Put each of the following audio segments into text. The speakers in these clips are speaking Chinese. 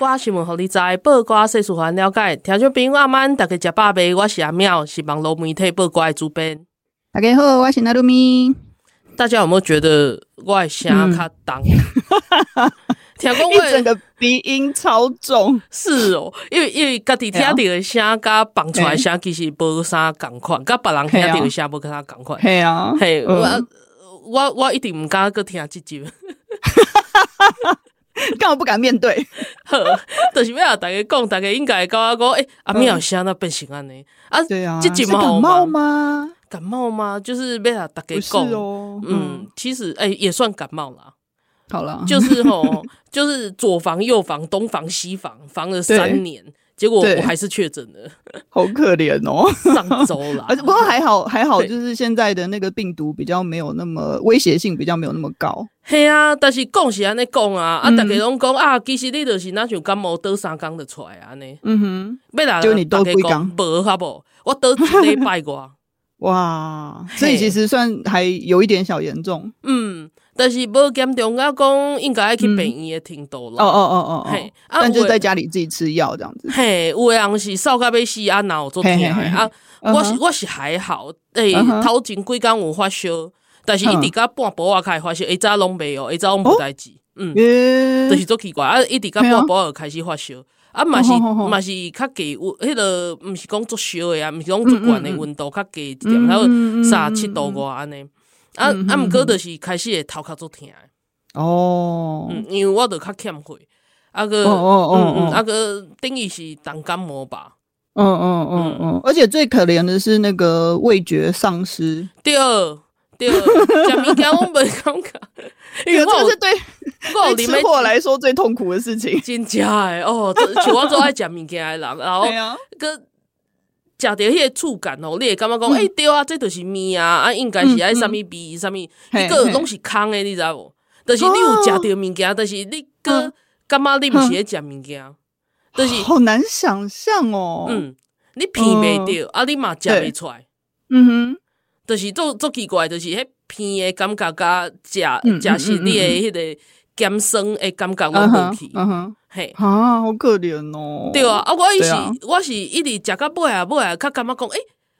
拜暗头啊，报挂新闻，互你知；报挂世事，互咱了解。听众朋友阿曼，大家食饱未？我是阿妙，是网络媒体报挂的主编。大家好，我是那鲁咪。大家有没有觉得我的声较重？听讲我整个鼻音超重，是哦，因为因为家己听到的声，甲放出来声其实无啥共款，甲别人听到的声无跟他共款。系啊，嘿，我我我一定毋敢去听这集。干嘛不敢面对？就是要大家讲，大家应该跟我讲，诶，阿妙声那变形安尼啊？对啊，这集是感冒吗？感冒吗？就是被他大家讲哦。嗯，其实诶也算感冒啦。好了，就是吼，就是左防右防，东防西防，防了三年，结果我还是确诊了，好可怜哦。上周啦，而且不过还好，还好，就是现在的那个病毒比较没有那么威胁性，比较没有那么高。嘿啊，但是讲是安尼讲啊，啊，大家拢讲啊，其实你就是那像感冒得三工就出来安尼。嗯哼，要啦就你得几工？无好不？我得一礼拜过。哇，所以其实算还有一点小严重。嗯。但是无严重，我讲应该爱去病院的程度了。哦哦哦哦，嘿，但就在家里自己吃药这样子。嘿，有的人是烧到要死啊，脑做痛啊。我是我是还好，诶，头前几工有发烧，但是一直到半晡啊开始发烧，一早拢没有，一早拢无代志。嗯，就是做奇怪啊，一直到半晡就开始发烧，啊嘛是嘛是较低，迄个毋是讲足烧的啊，毋是讲足悬的温度，较低一点，然后三十七度外安尼。啊啊！毋过就是开始会头壳足疼哦，嗯，因为我都较欠血，啊个，哦哦哦，啊个等于是重感冒吧，嗯嗯嗯嗯，而且最可怜的是那个味觉丧失，对对，食物件我没感觉，因为这是对对吃货来说最痛苦的事情，真假诶哦，像我做爱食物件诶人，然后个。食着迄个触感哦，你会感觉讲，诶，对啊，这就是面啊，啊，应该是爱啥物味，啥物，一个拢是空诶，你知无？就是你有食着物件，但是你个感觉你毋是咧食物件，就是好难想象哦。嗯，你鼻袂着，啊，你嘛食袂出来。嗯哼，就是做做奇怪，就是迄鼻诶感觉甲食食是你诶迄个咸酸诶感觉我无去。嗯哼。嘿，啊，好可怜哦。对啊，啊，我伊是我是一直食到尾啊尾啊，较感觉讲，诶，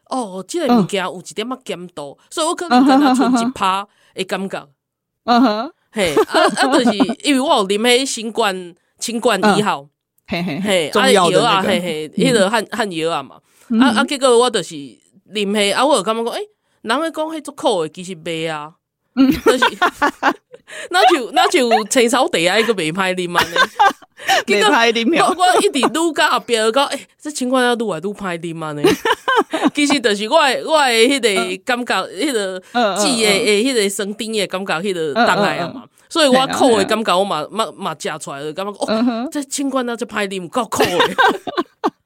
哦，即个物件有一点仔咸度，所以我可能跟他存一趴诶感觉。嗯哼，嘿，啊啊，就是因为我有啉迄新冠新冠一号，嘿嘿嘿，啊药啊，嘿嘿，迄个汉汉药啊嘛，啊啊，结果我就是啉迄，啊，我有感觉讲，诶，人会讲迄足苦诶，其实袂啊。那就 那就青草地啊，一个袂歹啉嘛呢，袂歹啉。我我一直愈加后壁个讲，诶，这情况要愈来愈歹啉嘛呢。其实就是我我的迄个感觉，迄个记诶诶，迄个生丁诶感觉，迄个当来啊嘛。所以我苦诶感觉，我嘛嘛嘛食出来了，感觉哦，这情况那就歹啉，够苦诶。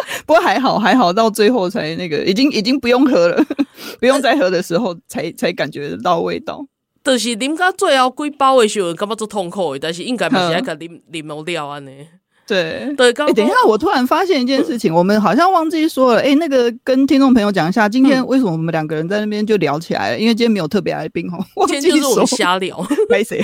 不过还好还好，到最后才那个，已经已经不用喝了，不用再喝的时候才才感觉得到味道。就是啉到最后几包的时候，感觉做痛苦的，但是应该不是那个啉啉了安呢。对对，哎，等一下，我突然发现一件事情，我们好像忘记说了，哎，那个跟听众朋友讲一下，今天为什么我们两个人在那边就聊起来了？因为今天没有特别来宾哦，今天就是我们瞎聊，没谁。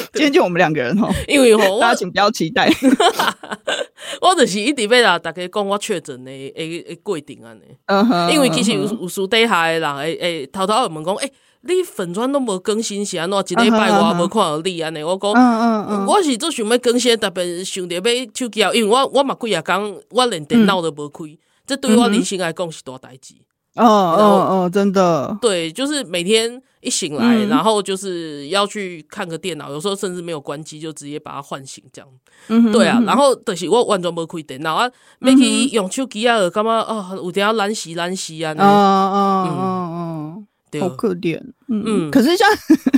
今天就我们两个人哦，因为吼，大家请不要期待。我就是一直要啦，大家讲我确诊的诶诶规定安尼。嗯哼，因为其实有有私底下的人诶诶，偷偷会问讲，诶，你粉砖都无更新，是安怎？一礼拜我无看到你安尼。我讲，嗯嗯我是做想要更新，特别想着要手机啊，因为我我嘛几啊讲，我连电脑都无开，这对我人生来讲是大代志。哦哦哦，真的。对，就是每天一醒来，然后就是要去看个电脑，有时候甚至没有关机，就直接把它唤醒这样。嗯，对啊。然后就是我完全没开电脑啊，每去用手机啊，干嘛哦，有点要懒死懒死啊。哦哦哦哦。对好可怜。嗯嗯，可是像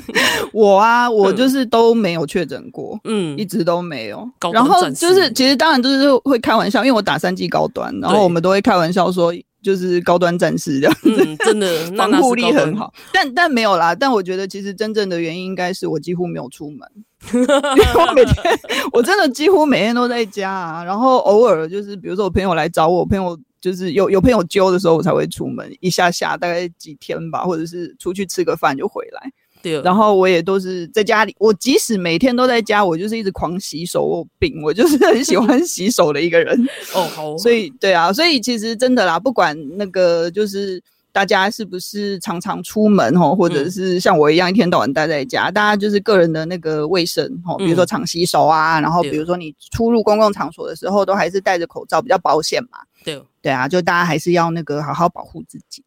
我啊，我就是都没有确诊过，嗯，一直都没有。然后就是其实当然就是会开玩笑，因为我打三剂高端，然后我们都会开玩笑说。就是高端战士这样子，嗯、真的 防护力很好，但但没有啦。但我觉得其实真正的原因应该是我几乎没有出门，因为我每天 我真的几乎每天都在家啊。然后偶尔就是比如说我朋友来找我，朋友就是有有朋友揪的时候，我才会出门一下下，大概几天吧，或者是出去吃个饭就回来。对，然后我也都是在家里。我即使每天都在家，我就是一直狂洗手。我病，我就是很喜欢洗手的一个人。哦，好。所以，对啊，所以其实真的啦，不管那个就是大家是不是常常出门哦，或者是像我一样一天到晚待在家，嗯、大家就是个人的那个卫生哦，比如说常洗手啊，嗯、然后比如说你出入公共场所的时候，都还是戴着口罩比较保险嘛。对，对啊，就大家还是要那个好好保护自己。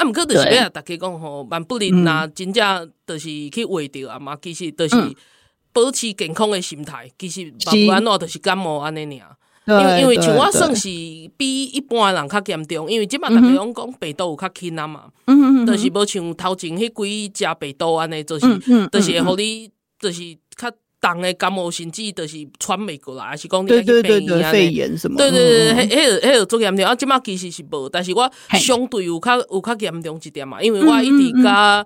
啊，毋过就是要逐家讲吼，万不能拿真正就是去画着啊嘛，其实就是保持健康的心态，其实无安怎就是感冒安尼尔。因为因为像我算是比一般人较严重，因为即摆逐家拢讲病毒有较轻啊嘛，嗯嗯就是无像头前迄几只病毒安尼，就是就是会互你就是较。重的感冒甚至就是传媒过来，还是讲你那个肺炎、肺炎什么？对对对，迄迄个迄个最严重。啊，即马其实是无，但是我相对有较有较严重一点嘛，因为我一直加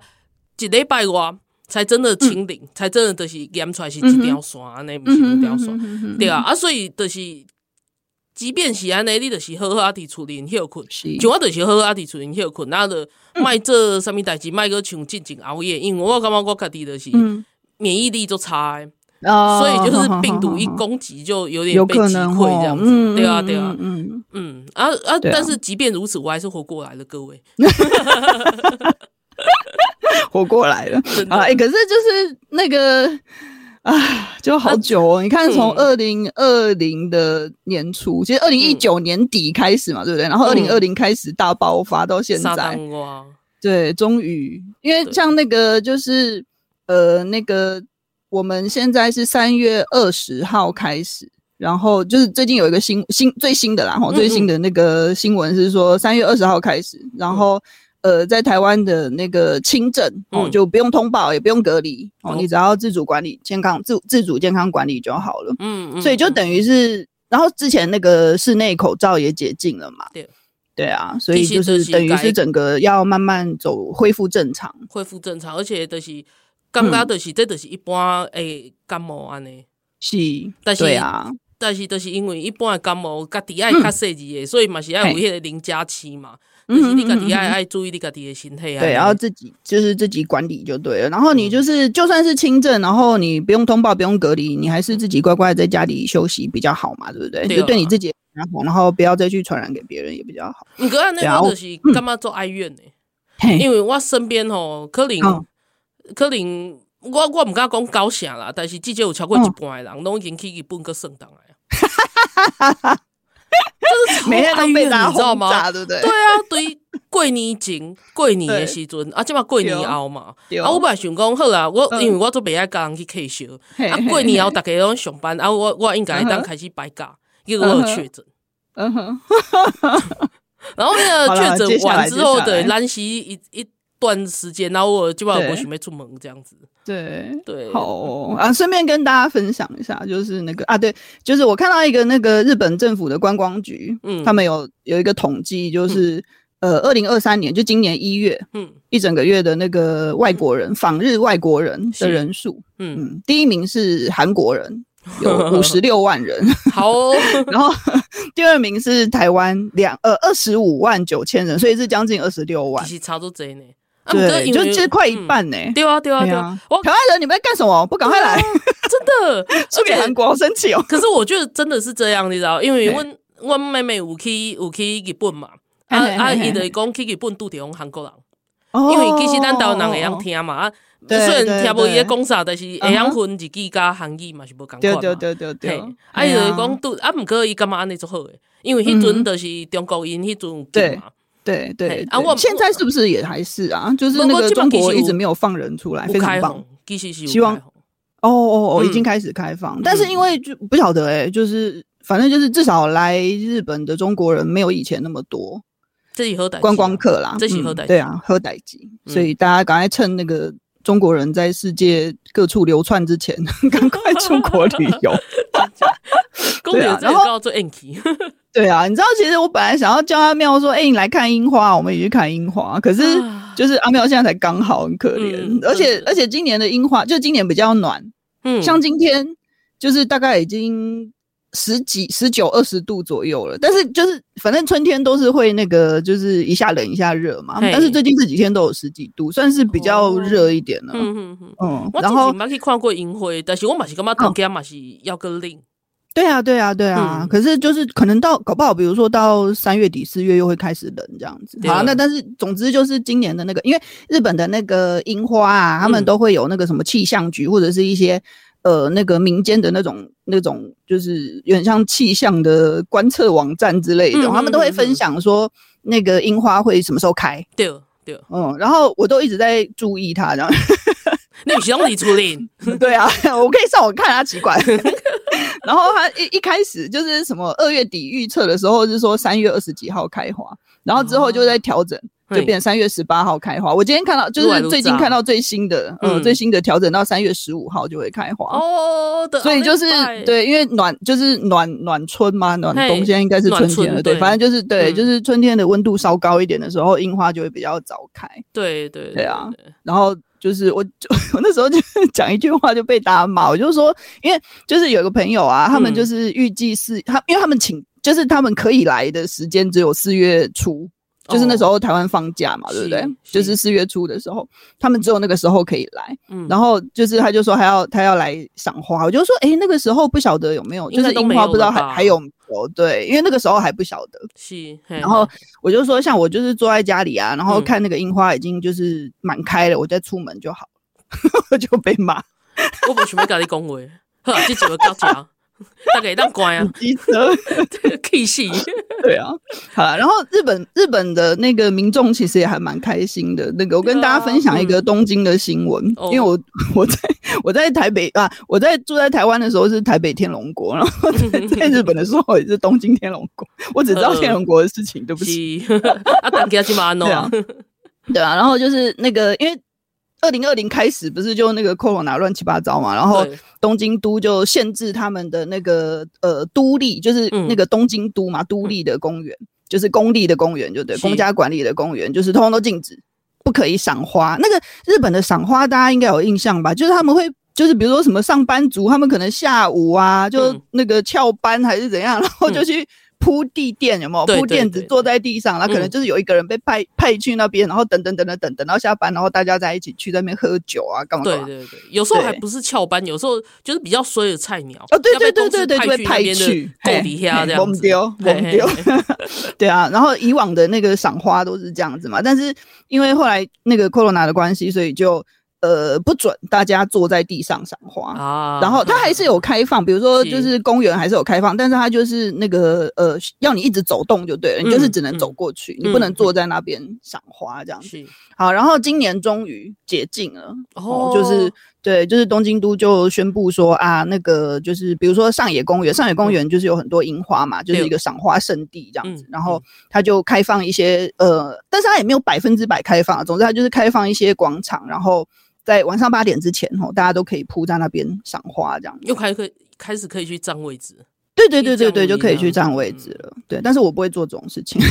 一礼拜外才真的清零，才真的就是验出来是一条线安尼，毋是两条线。对啊，啊，所以就是，即便是安尼，你就是好好啊，伫厝里休困，像我就是好好啊，伫厝里休困，然后就卖做啥物代志，卖个像进前熬夜，因为我感觉我家己就是免疫力就差。哦，所以就是病毒一攻击就有点被击溃这样子，对啊，对啊，嗯嗯啊啊！但是即便如此，我还是活过来了，各位，活过来了啊！哎，可是就是那个啊，就好久哦。你看，从二零二零的年初，其实二零一九年底开始嘛，对不对？然后二零二零开始大爆发到现在，对，终于，因为像那个就是呃那个。我们现在是三月二十号开始，然后就是最近有一个新新最新的啦，哈，最新的那个新闻是说三月二十号开始，然后呃，在台湾的那个轻症哦，就不用通报，也不用隔离哦，你只要自主管理健康自自主健康管理就好了，嗯，所以就等于是，然后之前那个室内口罩也解禁了嘛，对，对啊，所以就是等于是整个要慢慢走恢复正常，恢复正常，而且都是。感觉就是，这就是一般诶感冒安尼，是，但是啊，但是，就是因为一般的感冒，家己爱较细致诶，所以嘛是要有迄个零加七嘛，就是你家己爱爱注意你家己的心态啊，对，然后自己就是自己管理就对了。然后你就是就算是轻症，然后你不用通报，不用隔离，你还是自己乖乖在家里休息比较好嘛，对不对？就对你自己然后，然后不要再去传染给别人也比较好。你哥那个就是干嘛做哀怨呢？因为我身边吼可能。可能我我毋敢讲高啥啦，但是至少有超过一半的人拢已经去日本个圣诞啊，每天都被打，你知道吗？对不对？对啊，对过年前过年的时阵啊，即嘛过年后嘛，啊，我本来想讲好啦，我因为我做袂爱甲人去客销，啊，过年后大家拢上班，啊，我我应该当开始摆假，结果我确诊，嗯哼，然后那个确诊完之后的兰溪一一。段时间，然后我基本上不准备出门这样子。对对，好哦啊！顺便跟大家分享一下，就是那个啊，对，就是我看到一个那个日本政府的观光局，嗯，他们有有一个统计，就是、嗯、呃，二零二三年就今年一月，嗯，一整个月的那个外国人访、嗯、日外国人的人数，嗯。嗯，第一名是韩国人，有五十六万人，好、哦，然后第二名是台湾两呃二十五万九千人，所以是将近二十六万，其实差不多呢。对，就其实快一半呢。对啊，对啊，对啊！台湾人，你们在干什么？不赶快来！真的，输给韩国好生气哦。可是我觉得真的是这样，你知道？因为我我妹妹有去有去日本嘛，啊啊，伊就讲去日本拄着韩国人，因为其实咱台湾人会晓听嘛，啊，虽然听无伊咧讲啥，但是会晓分日语加韩语嘛，是无共款。对对对对对。啊，伊就讲拄啊，毋过伊感觉安尼足好诶，因为迄阵就是中国因迄阵对嘛。对对啊，我现在是不是也还是啊？就是那个中国一直没有放人出来，非常棒。希望哦哦哦，已经开始开放，但是因为就不晓得哎，就是反正就是至少来日本的中国人没有以前那么多。这是好代志，观光客啦，这是好代志。对啊，喝代志。所以大家赶快趁那个中国人在世界各处流窜之前，赶快出国旅游。对啊，然后做 Anki。对啊，你知道，其实我本来想要叫阿妙说：“哎、欸，你来看樱花，我们一起去看樱花。”可是就是阿妙现在才刚好，很可怜、嗯。而且而且今年的樱花，就今年比较暖。嗯，像今天就是大概已经十几、十九、二十度左右了。但是就是反正春天都是会那个，就是一下冷一下热嘛。但是最近这几天都有十几度，算是比较热一点了。嗯嗯嗯。嗯，然后我之前看过樱花，但是我嘛是干嘛冬天嘛是要个冷。对啊，对啊，对啊、嗯。可是就是可能到搞不好，比如说到三月底四月又会开始冷这样子。好，那但是总之就是今年的那个，因为日本的那个樱花啊，他们都会有那个什么气象局或者是一些呃那个民间的那种那种，就是有点像气象的观测网站之类的，嗯、他们都会分享说那个樱花会什么时候开。对对，嗯，然后我都一直在注意它这样。那你希望你出林？对啊，我可以上网看啊，奇怪。然后他一一开始就是什么二月底预测的时候是说三月二十几号开花，然后之后就在调整，就变三月十八号开花。我今天看到就是最近看到最新的，嗯，最新的调整到三月十五号就会开花。哦，所以就是对，因为暖就是暖暖春嘛，暖冬现在应该是春天了，对，反正就是对，就是春天的温度稍高一点的时候，樱花就会比较早开。对对对啊，然后。就是我，就 我那时候就 讲一句话就被大家骂，我就说，因为就是有个朋友啊，他们就是预计是他，因为他们请，就是他们可以来的时间只有四月初，就是那时候台湾放假嘛，对不对？就是四月初的时候，他们只有那个时候可以来。嗯，然后就是他就说还要他要来赏花，我就说，诶，那个时候不晓得有没有，就是樱花不知道还还有。没有，对，因为那个时候还不晓得，是。然后我就说，像我就是坐在家里啊，然后看那个樱花已经就是满开了，嗯、我再出门就好，我 就被骂。我不准备跟你讲话，呵，这几个高强。大概当乖啊，机车，K 系，对啊，好了，然后日本日本的那个民众其实也还蛮开心的。那个，我跟大家分享一个东京的新闻，啊嗯，因为我我在我在台北啊，我在住在台湾的时候是台北天龙国，然后在，在日本的时候也是东京天龙国。我只知道天龙国的事情，对不起。啊，大家今晚弄，对啊，然后就是那个因为。二零二零开始不是就那个 Corona 乱七八糟嘛，然后东京都就限制他们的那个呃都立，就是那个东京都嘛，都立的公园，就是公立的公园，就对，公家管理的公园，就是通通都禁止，不可以赏花。那个日本的赏花大家应该有印象吧？就是他们会，就是比如说什么上班族，他们可能下午啊，就那个翘班还是怎样，然后就去。铺地垫有没有铺垫子坐在地上，然后可能就是有一个人被派派去那边，然后等等等等等等到下班，然后大家在一起去那边喝酒啊，干嘛？对对对，有时候还不是翘班，有时候就是比较衰的菜鸟哦，对对对对对，就会派去狗底下这样子，丢丢，对啊。然后以往的那个赏花都是这样子嘛，但是因为后来那个 Corona 的关系，所以就。呃，不准大家坐在地上赏花啊。然后它还是有开放，比如说就是公园还是有开放，但是它就是那个呃，要你一直走动就对了，你就是只能走过去，你不能坐在那边赏花这样子。好，然后今年终于解禁了，哦，就是对，就是东京都就宣布说啊，那个就是比如说上野公园，上野公园就是有很多樱花嘛，就是一个赏花圣地这样子。然后它就开放一些呃，但是它也没有百分之百开放，总之它就是开放一些广场，然后。在晚上八点之前，哦，大家都可以铺在那边赏花，这样又开可开始可以去占位置。对对对对对，就可以去占位置了。对，但是我不会做这种事情。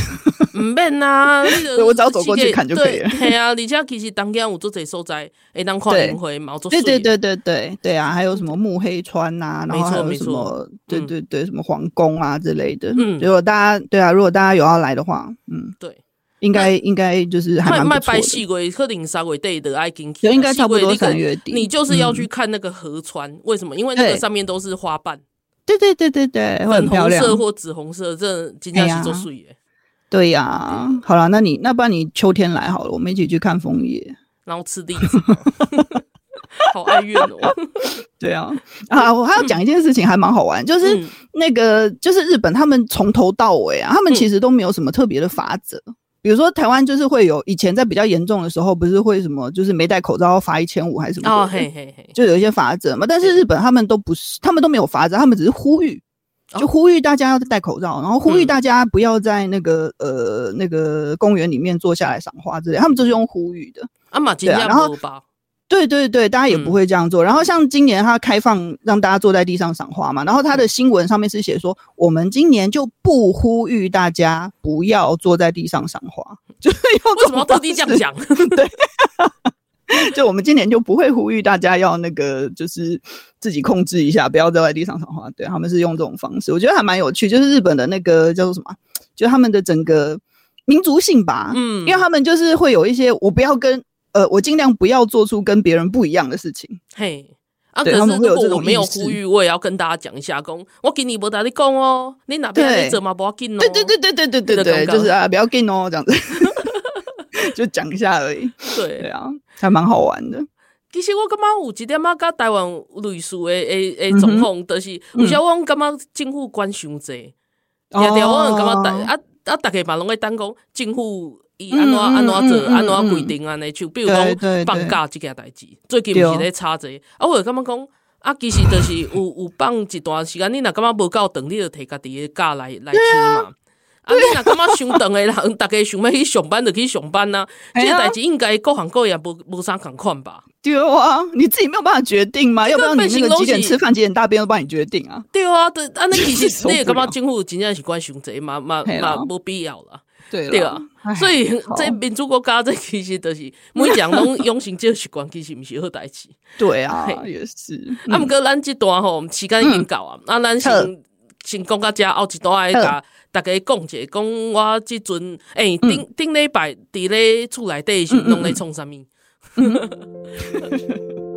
唔 免呐，我只要走过去看就可以了。对啊，而且其实当天我做这所在，哎，当看樱花嘛，做。对对对对对对啊，还有什么木黑川呐，然后还有什么，对对对，什么皇宫啊之类的。嗯，如果大家对啊，如果大家有要来的话，嗯，对。应该应该就是还蛮不错的。卖白细龟，可能三月底的爱金，应该差不多三月底。你就是要去看那个河川，为什么？因为那个上面都是花瓣。对对对对对，粉红色或紫红色，这今天是做素耶。对呀，好了，那你那不然你秋天来好了，我们一起去看枫叶，然后吃栗子。好哀怨哦。对啊，啊，我还要讲一件事情，还蛮好玩，就是那个就是日本，他们从头到尾啊，他们其实都没有什么特别的法则。比如说台湾就是会有以前在比较严重的时候，不是会什么就是没戴口罩要罚一千五还是什么？哦，嘿嘿嘿，就有一些罚则嘛。但是日本他们都不是，他们都没有罚则，他们只是呼吁，就呼吁大家要戴口罩，然后呼吁大家不要在那个、嗯、呃那个公园里面坐下来赏花之类，他们就是用呼吁的。啊嘛，对啊，然后对对对，大家也不会这样做。嗯、然后像今年他开放让大家坐在地上赏花嘛，然后他的新闻上面是写说，我们今年就不呼吁大家不要坐在地上赏花，就是用为什么要特地这样讲？对。就我们今年就不会呼吁大家要那个，就是自己控制一下，不要在地上赏花。对，他们是用这种方式，我觉得还蛮有趣。就是日本的那个叫做什么，就他们的整个民族性吧，嗯，因为他们就是会有一些，我不要跟呃，我尽量不要做出跟别人不一样的事情。嘿，啊，可是如果我没有呼吁，我也要跟大家讲一下，讲我给你不打你讲哦，你哪边怎么不要紧哦？对对对对对对对对，就是啊，不要紧哦，这样子。就讲一下而已，对对啊，还蛮好玩的。其实我感觉有一点啊甲台湾类似的诶诶状况，就是有时候我感觉政府管伤济，也对我感觉大啊啊，大家嘛拢会等讲政府伊安怎安怎做，安怎规定安尼，就比如讲放假这件代志，最近毋是咧吵者，啊，我就感觉讲啊，其实就是有有放一段时间，你若感觉无够长，你就摕家己的假来来请嘛。啊！你若感觉伤长的人，大家想要去上班就去上班呐。这个代志应该各行各业无无啥共款吧？对啊，你自己没有办法决定吗？要不然你那个几点吃饭、几点大便都帮你决定啊？对啊，对啊，那其实 你也感觉政府真正是管伤济嘛嘛嘛，无必要啦。对啊，所以这民主国家这其实都是 每人拢养成这个习惯，其实毋是好代志。对啊，也是。啊，毋过咱这段吼时间已经够啊，啊，咱先先讲到这，后一段爱甲。大家讲者讲我即阵诶，顶顶礼拜伫咧厝内底是拢咧创啥物？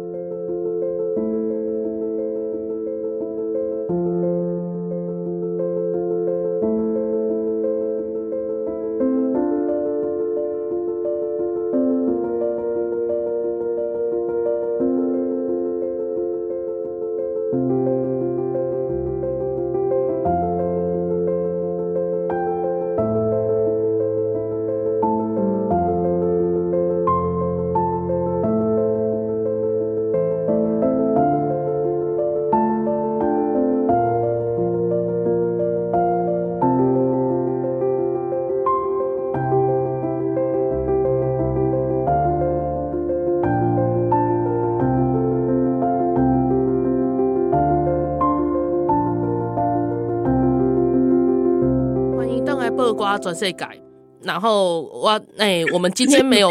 全世界，然后我哎、欸，我们今天没有，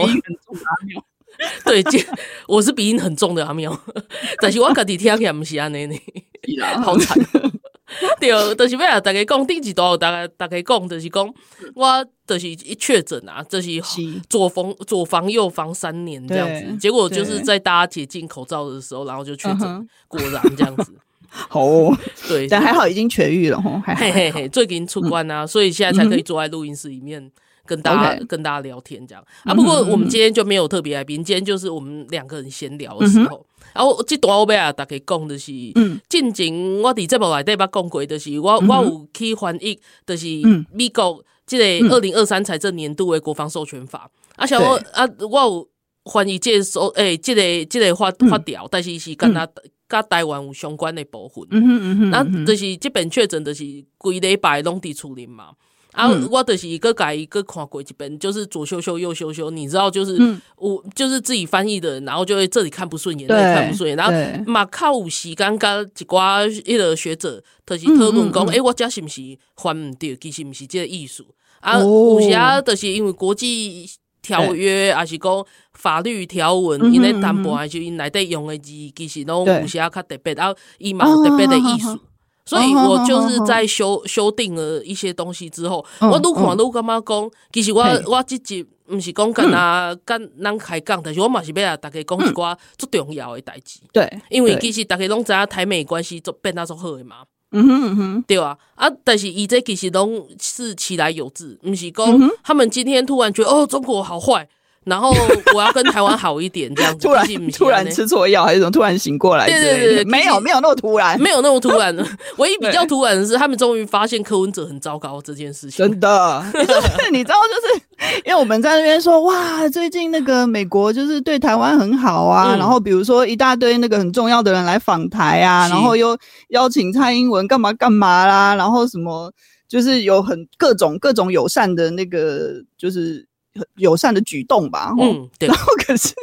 对，我是鼻音很重的阿喵，但是我家己听起来不是安尼呢，好惨。对，就是要大家讲，第几段大家大家讲，就是讲我就是一确诊啊，就是左防左防右防三年这样子，结果就是在大家解禁口罩的时候，然后就确诊，果然这样子。好，哦，对，但还好已经痊愈了吼，嘿嘿嘿，最近出关啊，嗯、所以现在才可以坐在录音室里面跟大家 Okay. 跟大家聊天这样。啊。不过我们今天就没有特别来宾，今天就是我们两个人闲聊的时候。然后这段我要大家讲的是，嗯，进前我伫节目内底捌讲过，就是我我有去翻译，就是美国这个二零二三财政年度的国防授权法，啊，像我啊，我有翻译这首诶，这个这个法法条，但是是跟他。甲台湾有相关的部分，嗯哼嗯哼，那就是即边确诊就是规礼拜拢伫厝里嘛，啊，我就是一个改一个看过一遍，就是左修修右修修，你知道，就是我就是自己翻译的人，然后就会这里看不顺眼，那里看不顺眼，然后嘛靠有时间甲一寡迄个学者，就是讨论讲，诶，我这是毋是翻唔对，其实不是即个意思，啊，有时啊，就是因为国际。条约还是讲法律条文，因咧谈判还是因内底用的字，其实拢有些较特别，然后伊嘛有特别的意思，所以我就是在修修订了一些东西之后，我愈看愈感觉讲，其实我我即集毋是讲跟他跟咱开讲，但是我嘛是要大家讲一寡足重要的代志，对，因为其实大家拢知影台美关系做变啊足好诶嘛。嗯哼嗯哼，对啊，啊，但是伊这其实拢是起来有志，毋是讲他们今天突然觉得哦，中国好坏，然后我要跟台湾好一点这样子，突然突然吃错药还是什么，突然醒过来？对对对，没有没有那么突然，没有那么突然。唯一比较突然的是，他们终于发现柯文哲很糟糕这件事情。真的，你知道，就是因为我们在那边说，哇，最近那个美国就是对台湾很好啊，嗯、然后比如说一大堆那个很重要的人来访台啊，然后又邀请蔡英文干嘛干嘛啦，然后什么就是有很各种各种友善的那个就是友善的举动吧，嗯，对，然后可是。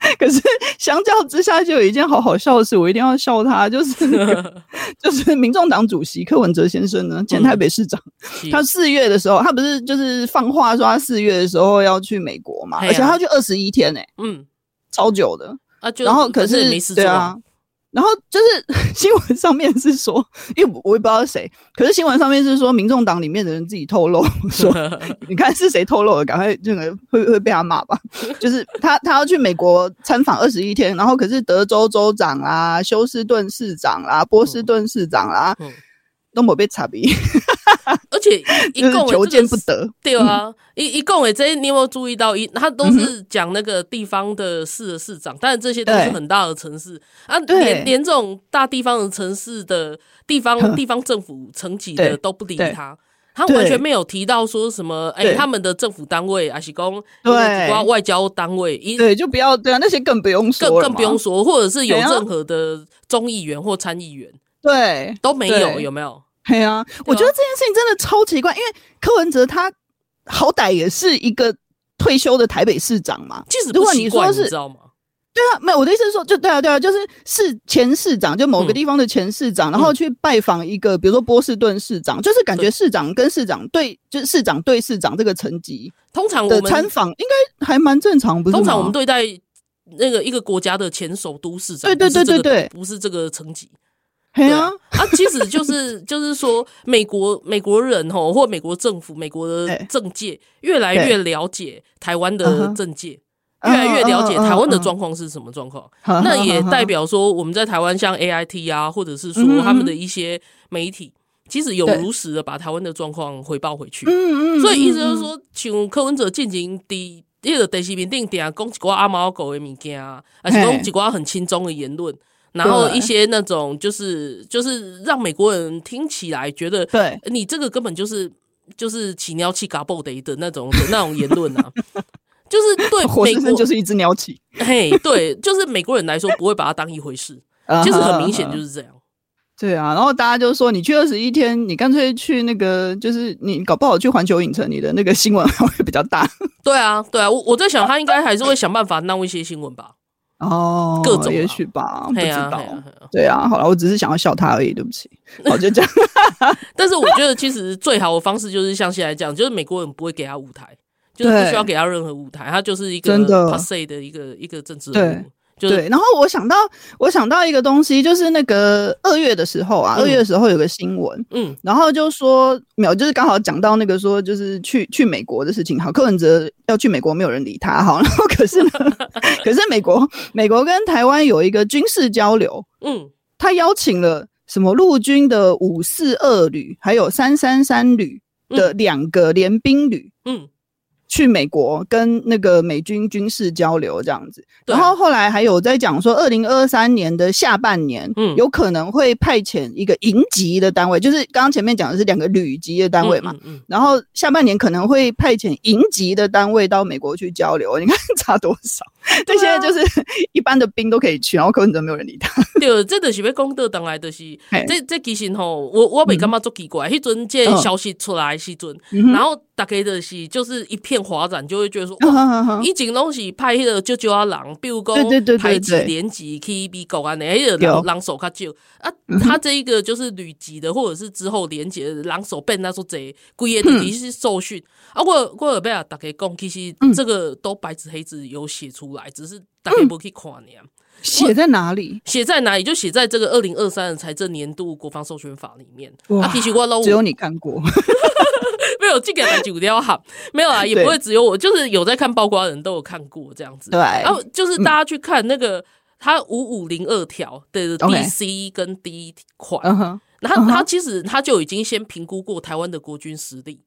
可是相较之下，就有一件好好笑的事，我一定要笑他，就是、那个、就是民众党主席柯文哲先生呢，前台北市长，嗯、他四月的时候，他不是就是放话说他四月的时候要去美国嘛，而且他要去二十一天呢、欸，嗯，超久的。啊，就然后可是没事做啊。然后就是 新闻上面是说，因为我也不知道是谁，可是新闻上面是说，民众党里面的人自己透露 说，你看是谁透露的，赶快这个会会被他骂吧。就是他他要去美国参访二十一天，然后可是德州州长啦、休斯顿市长啦、波士顿市长啦。嗯嗯都没被查比，而且 一共求见不得，对啊，一一共诶，这你有没有注意到？一他都是讲那个地方的市的市长，但是这些都是很大的城市啊，连连这种大地方的城市的地方地方政府层级的都不理他，他完全没有提到说什么，哎，他们的政府单位啊是公对。外交单位，对，就不要对啊，那些更不用说，更更不用说，或者是有任何的众议员或参议员。对，都没有，有没有？对啊，我觉得这件事情真的超奇怪，因为柯文哲他好歹也是一个退休的台北市长嘛。其实如果你说是，知道吗？对啊，没有，我的意思是说，就对啊，对啊，就是是前市长，就某个地方的前市长，然后去拜访一个，比如说波士顿市长，就是感觉市长跟市长对，就是市长对市长这个层级，通常的参访应该还蛮正常，不是？通常我们对待那个一个国家的前首都市长，对对对对对，不是这个层级。对啊，啊，其实就是就是说，美国美国人吼，或美国政府、美国的政界越来越了解台湾的政界，越来越了解台湾的状况是什么状况。那也代表说，我们在台湾像 AIT 啊，或者是说他们的一些媒体，其实有如实的把台湾的状况回报回去。嗯嗯，所以意思就是说，请柯文哲进行第一个电视面顶点讲一寡阿猫阿狗的物件，而且讲一寡很轻松的言论。然后一些那种就是就是让美国人听起来觉得，对你这个根本就是就是起鸟气嘎爆的的那种的那种言论啊，就是对 美国就是一只鸟气，嘿，对，就是美国人来说不会把它当一回事，就是很明显就是这样。对啊，然后大家就说你去二十一天，你干脆去那个，就是你搞不好去环球影城，你的那个新闻还会比较大。对啊，对啊，我我在想他应该还是会想办法弄一些新闻吧。哦，各种也许吧，不知道。对啊，好了，我只是想要笑他而已，对不起。好，就这样。但是我觉得，其实最好的方式就是像现在这样，就是美国人不会给他舞台，就是不需要给他任何舞台，他就是一个 passe 的一个一个政治人物。对，然后我想到，我想到一个东西，就是那个二月的时候啊，二、嗯、月的时候有个新闻，嗯，然后就说没有，就是刚好讲到那个说，就是去去美国的事情。好，柯文哲要去美国，没有人理他。好，然后可是呢，可是美国美国跟台湾有一个军事交流，嗯，他邀请了什么陆军的五四二旅，还有三三三旅的两个联兵旅，嗯。嗯去美国跟那个美军军事交流这样子，然后后来还有在讲说，二零二三年的下半年，嗯，有可能会派遣一个营级的单位，就是刚刚前面讲的是两个旅级的单位嘛，嗯，然后下半年可能会派遣营级的单位到美国去交流，你看差多少？这现在就是一般的兵都可以去，然后可能都没有人理他。对，这就是要讲到当来的是，这这其实吼，我我没感觉足奇怪，迄阵这消息出来的时阵，然后大概的是就是一片。华展就会觉得说，以前拢是派迄个少少啊人，比如讲排级连级去美国安尼，迄个人手较少啊。他这一个就是旅级的，或者是之后连级的人手变那说贼，规个的是受训啊。我我有被啊大家讲，其实这个都白纸黑字有写出来，只是大家不去看呢。写在哪里？写在哪里？就写在这个二零二三的财政年度国防授权法里面。啊，其实我都只有你看过。没有这个来九条好，没有啊，也不会只有我，就是有在看报告的人都有看过这样子。对，然后就是大家去看那个他五五零二条的 DC 跟第一款，然后他其实他就已经先评估过台湾的国军实力，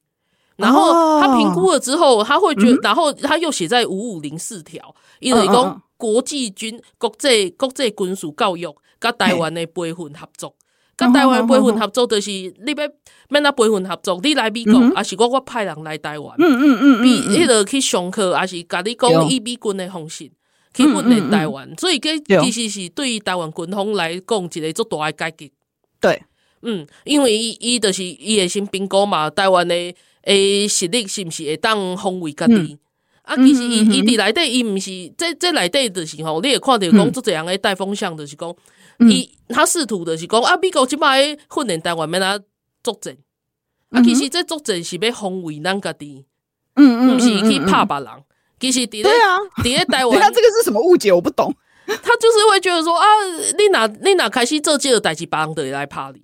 然后他评估了之后，他会觉得，然后他又写在五五零四条，因为讲国际军国际国际军事教育跟台湾的培训合作。跟台湾培训合作，就是你要免那培训合作，你来美国，还是我我派人来台湾，嗯嗯嗯，比迄个去上课，还是甲你讲以美军的方式去训练台湾，所以计其实是对于台湾军方来讲一个足大的改革。对，嗯，因为伊伊就是伊会先评估嘛，台湾的诶实力是毋是会当防卫家己。啊，其实伊伊伫内底，伊毋是这这内底就是吼，你会看到讲做这样的带风向，就是讲，伊他试图的是讲啊，美国即摆训练台湾免他作战，啊，其实这作战是要防卫咱家己，嗯嗯，毋是去拍别人。其实伫咧啊，伫咧台湾，他这个是什么误解？我不懂。他就是会觉得说啊，你哪你哪开始做这个代志，别人就会来拍你。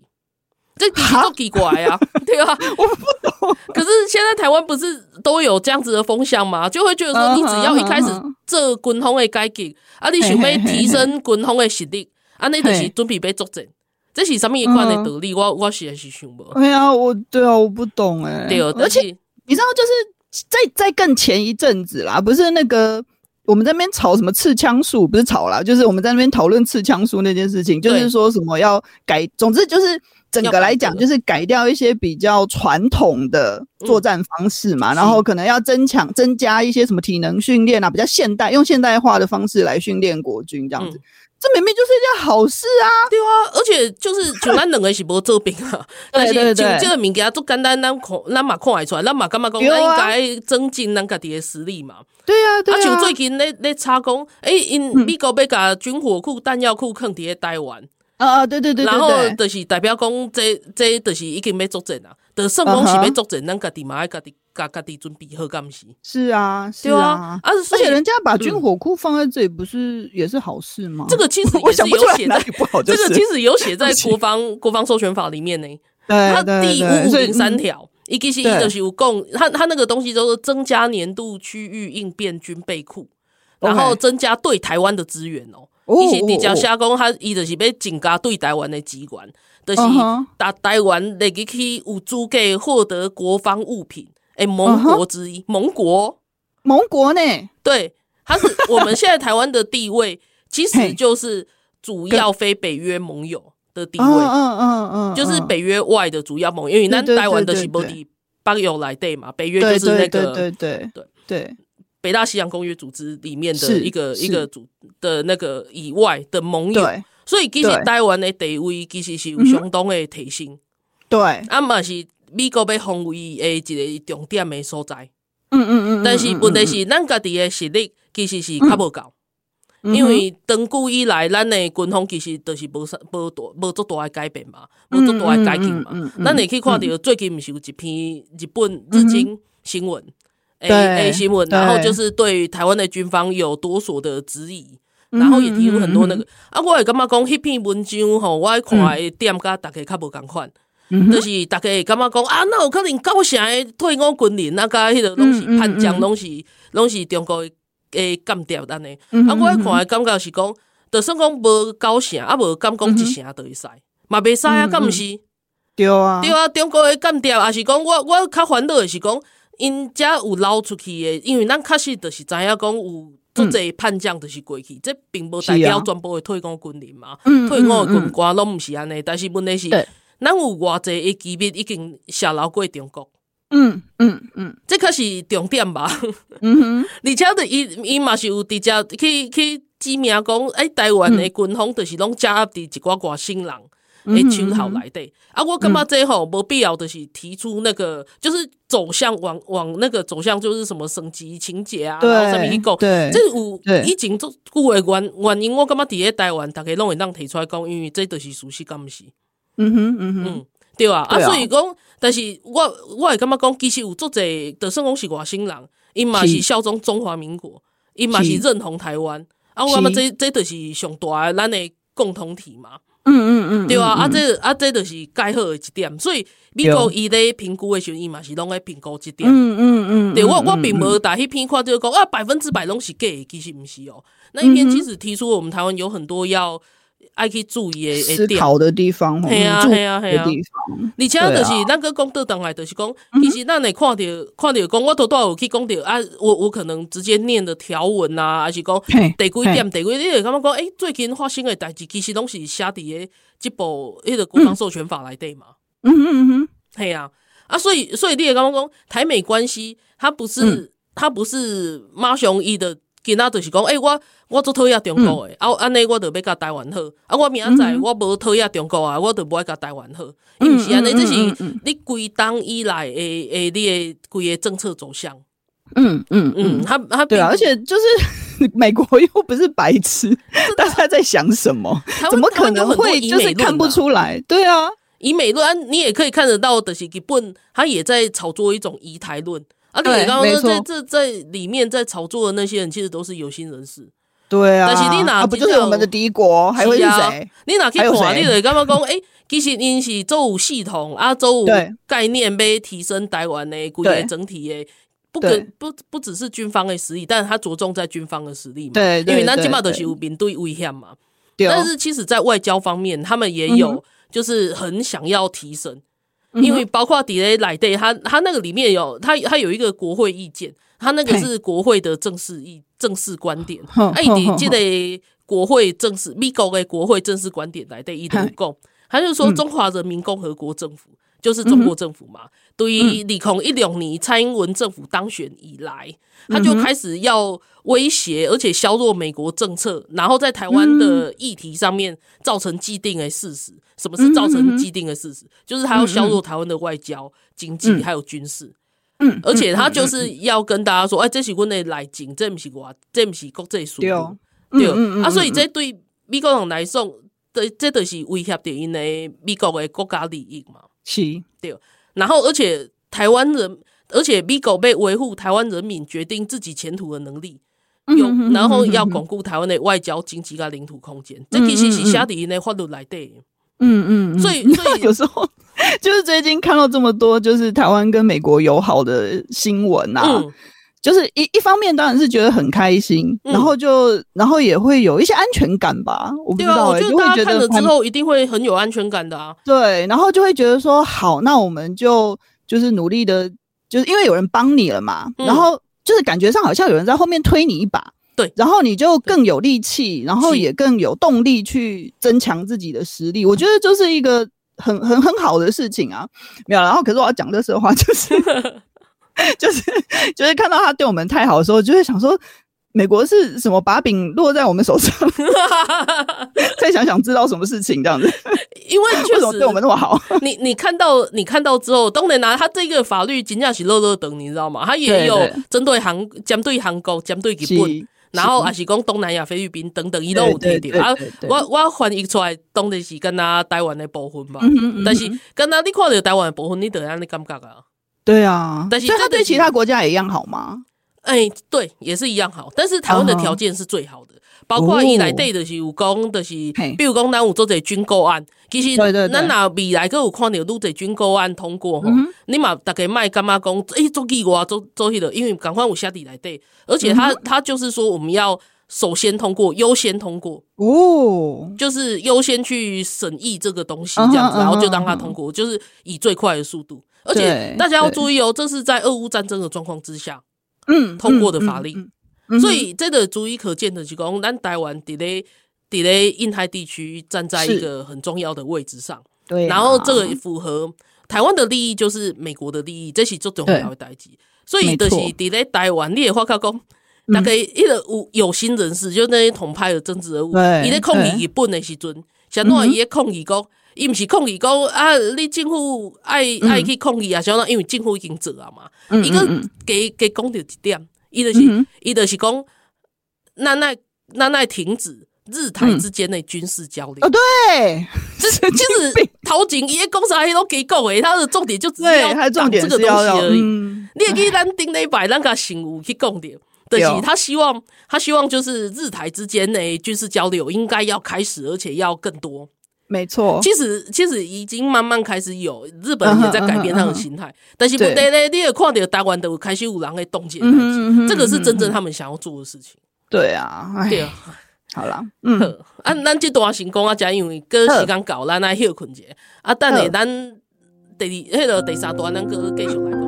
这其实都奇怪啊，对啊？我不懂。可是现在台湾不是都有这样子的风向吗？就会觉得说，你只要一开始做军方的改革，啊，你想要提升军方的实力，啊，你就是准备被作战，这是什么一款的道理？我我实在是想不。哎呀，我对啊，我不懂哎。对，而且你知道，就是在在更前一阵子啦，不是那个我们在那边吵什么刺枪术，不是吵啦，就是我们在那边讨论刺枪术那件事情，就是说什么要改，总之就是。整个来讲，就是改掉一些比较传统的作战方式嘛，嗯、然后可能要增强、增加一些什么体能训练啊，比较现代，用现代化的方式来训练国军这样子。嗯、这明明就是一件好事啊！对啊，而且就是就咱两个是无做兵啊，但是就这个物件做简单，咱看咱嘛看会出来，咱嘛干嘛讲，咱应该增进咱家己的实力嘛。对啊，对啊。像最近咧咧查讲，诶，因美国要甲军火库、弹药库囥伫台湾。啊啊，对对对，然后就是代表讲，这这就是已经要作战了，就算讲是要作战，咱家己嘛爱家己家家己准备好，干是？是啊，是啊，而且人家把军火库放在这里，不是也是好事吗？这个其实 也是有写在，这个其实有写在 国防国防授权法里面呢。它第五五零三条，一个是一就是有共，它它那个东西就是增加年度区域应变军备库，然后增加对台湾的资源哦。伊是直接写讲，他伊就是要增加对台湾的机关，就是打台湾来去有资格获得国防物品，诶，盟国之一，盟国，盟国呢？对，他是我们现在台湾的地位，其实就是主要非北约盟友的地位，嗯嗯嗯，就是北约外的主要盟友，因为咱台湾的西伯利邦友来对嘛，北约就是那个，对对对对。北大西洋公约组织里面的一个一个组的那个以外的盟友，所以其实台湾的地位其实是有相当的提升。对，啊嘛是美国要防卫的一个重点的所在。嗯嗯嗯。但是问题是，咱家己的实力其实是较无够，因为长久以来，咱的军方其实都是无啥无大无足大的改变嘛，无足大的改进嘛。咱会去看到最近毋是有一篇日本日经新闻。A A 新闻，然后就是对台湾的军方有多所的质疑，然后也提出很多那个啊，我会感觉讲迄篇文章吼，我看的点甲大家较无共款，就是大家感觉讲啊，那有可能高雄的退伍军人那个迄个拢是叛将，拢是拢是中国诶干掉安尼，啊，我看的感觉是讲，就算讲无高雄啊，无敢讲一声都会使，嘛袂使啊，敢毋是？对啊，对啊，中国的干掉，也是讲我我较烦恼的是讲。因遮有捞出去的，因为咱确实就是知影讲有足侪叛将就是过去，嗯、这并无代表全部的退伍军人嘛。嗯、退伍的军官拢毋是安尼，但是问题是，咱有偌济诶机密已经泄露过中国。嗯嗯嗯，嗯这可是重点吧？嗯哼，而且的伊伊嘛是有直接去去指名讲，诶、欸，台湾的军方就是拢加入伫一寡外省人。诶，手头内底啊！我感觉这吼无必要的是提出那个，就是走向往往那个走向，就是什么升级情节啊，然后什么一个，这有以前做久的原原因，我感觉伫咧台湾，大家拢会当提出来讲，因为这都是熟悉，敢毋是？嗯哼嗯哼，对啊。啊，所以讲，但是我我会感觉讲，其实有足侪，就算讲是外省人，因嘛是效忠中华民国，因嘛是认同台湾啊。我感觉这这都是上大咱的共同体嘛。嗯嗯嗯，对啊，啊这啊这就是改好的一点，所以美国伊咧评估的时候，伊嘛是拢在评估这点。嗯嗯嗯，对我我并无打迄篇看就讲啊百分之百拢是假的，其实毋是哦。那一篇其实提出我们台湾有很多要爱去注意的思考的地方，嘿啊嘿啊嘿啊地方。而且就是咱个讲倒当来，就是讲，其实咱会看到看到讲，我都都有去讲到啊，我我可能直接念的条文啊，还是讲第几点第几，你会感觉讲，诶，最近发生的代志，其实拢是写伫诶这部迄个国防授权法内底嘛。嗯哼嗯哼，嘿啊啊，所以所以你会感觉讲，台美关系它不是它不是马雄一的。其他就是讲，诶、欸，我我做讨厌中国诶，啊，安尼我就要甲台湾好，啊，我明仔载我无讨厌中国啊，我就无爱甲台湾好，因为是安尼，这是你规党以来诶诶，你诶规个政策走向。嗯嗯嗯，他他对啊，而且就是 美国又不是白痴，大家在想什么？怎么可能会就是看不出来？对啊，以美论，你也可以看得到的是，基本他也在炒作一种疑台论。啊，你，刚刚说在这在里面在炒作的那些人，其实都是有心人士。对啊，但是你哪不就是我们的敌国？还会是谁？你哪可以看？你得刚刚讲，哎，其实因是做有系统啊，做有概念，被提升台湾的国际整体的，不可不不只是军方的实力，但是他着重在军方的实力嘛。对，因为那起码都是有面对危险嘛。但是其实在外交方面，他们也有就是很想要提升。因为包括 delay 来对，他他那个里面有他他有一个国会意见，他那个是国会的正式意正式观点。哎，你记得国会正式美国的国会正式观点来对一点共，他就说中华人民共和国政府就是中国政府嘛。对于李孔一六年蔡英文政府当选以来，他就开始要威胁而且削弱美国政策，然后在台湾的议题上面造成既定的事实。什么是造成既定的事实？嗯、就是他要削弱台湾的外交、嗯、经济还有军事。嗯，而且他就是要跟大家说，哎，这是我的内情，这不是我，这不是国际事务。对，哦、嗯、啊，所以这对美国人来说，这这都是威胁到因的美国的国家利益嘛。是，对。然后，而且台湾人，而且 BGO 被维护台湾人民决定自己前途的能力，有、嗯，然后要巩固台湾的外交、经济跟领土空间。这其实是下底因的法律来的。嗯嗯，所以所以 有时候就是最近看到这么多，就是台湾跟美国友好的新闻啊，嗯、就是一一方面当然是觉得很开心，嗯、然后就然后也会有一些安全感吧。我不知道、欸，对啊，我觉得大家看了之后一定会很有安全感的啊。对，然后就会觉得说好，那我们就就是努力的，就是因为有人帮你了嘛，嗯、然后就是感觉上好像有人在后面推你一把。对，然后你就更有力气，然后也更有动力去增强自己的实力。我觉得就是一个很很很好的事情啊。没有，然后可是我要讲的实话就是，就是就是看到他对我们太好的时候，就会想说，美国是什么把柄落在我们手上？再想想知道什么事情这样子，因为确实对我们那么好。你你看到你看到之后，东南拿他这个法律真的是乐乐等，你知道吗？他也有针对韩针对韩国针对日本。然后也是讲东南亚、菲律宾等等，伊都有提到啊。我我翻译出来，当然是跟他台湾的部分吧。嗯嗯嗯、但是跟他你看到台湾的部分，你怎样你感觉啊？对啊，但是他对其他国家也一样好吗？哎，对，也是一样好。但是台湾的条件是最好的。包括伊内底就是有讲，就是比如讲咱有做者军购案，其实咱若未来阁有看到愈者军购案通过吼，你嘛大概卖干嘛讲？诶，做几个做做迄个，因为赶快有写伫内底，而且他他就是说我们要首先通过，优先通过哦，就是优先去审议这个东西这样子，然后就让他通过，就是以最快的速度。而且大家要注意哦，这是在俄乌战争的状况之下，嗯，通过的法令。所以这个足以可见的，就是讲咱台湾伫咧伫咧印太地区站在一个很重要的位置上。对，然后这个符合台湾的利益，就是美国的利益，这是最重要的代志。所以就是伫咧台湾，你也发觉讲，大概一个有有心人士，就那些统派的政治人物，伊咧抗议日本的时阵，像那伊咧抗议讲，伊毋是抗议讲啊，你政府爱爱去抗议啊，相当因为政府已经做啊嘛，伊个给给讲着一点。伊就是伊就是讲，咱爱咱爱停止日台之间的军事交流。哦，对，这其实 头前伊个讲啥伊都给讲诶，他的重点就只是要讲这个东西而已。你也可以咱顶礼拜咱个新闻去讲点，就是他希望他希望就是日台之间的军事交流应该要开始，而且要更多。没错，其实其实已经慢慢开始有日本人也在改变他的心态，但是不对。嘞，你也看到台湾都开始有人会冻结，这个是真正他们想要做的事情。对啊，对啊，好了，嗯，啊，咱这段先讲啊，讲因为哥时间到，咱来休困一下，啊，等下咱第二、迄个第三段，咱哥继续来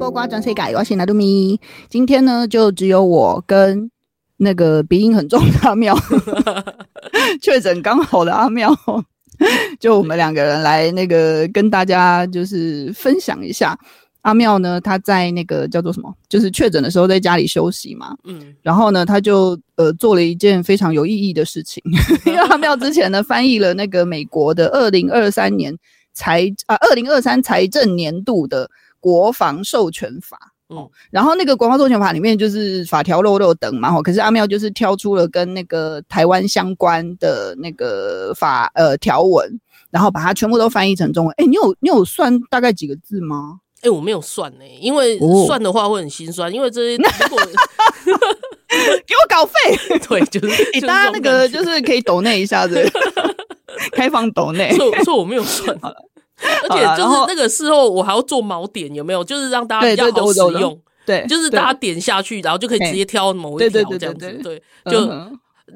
讲。播瓜转世改，我是拿杜咪。今天呢，就只有我跟那个鼻音很重的阿妙，确诊刚好的阿妙，就我们两个人来那个跟大家就是分享一下。阿妙呢，他在那个叫做什么，就是确诊的时候在家里休息嘛。嗯，然后呢，他就呃做了一件非常有意义的事情，因为阿妙之前呢翻译了那个美国的二零二三年财啊二零二三财政年度的。国防授权法，哦，然后那个国防授权法里面就是法条漏漏等嘛，吼，可是阿妙就是挑出了跟那个台湾相关的那个法呃条文，然后把它全部都翻译成中文。哎，你有你有算大概几个字吗？哎，我没有算呢，因为算的话会很心酸，因为这些如果 给我稿费，对，就是 大家那个就是可以抖内一下子，开放抖内，所以所以我没有算好了。而且就是那个事后，我还要做锚点，有没有？就是让大家比较好使用。对，就是大家点下去，然后就可以直接挑某一条这样子。对，就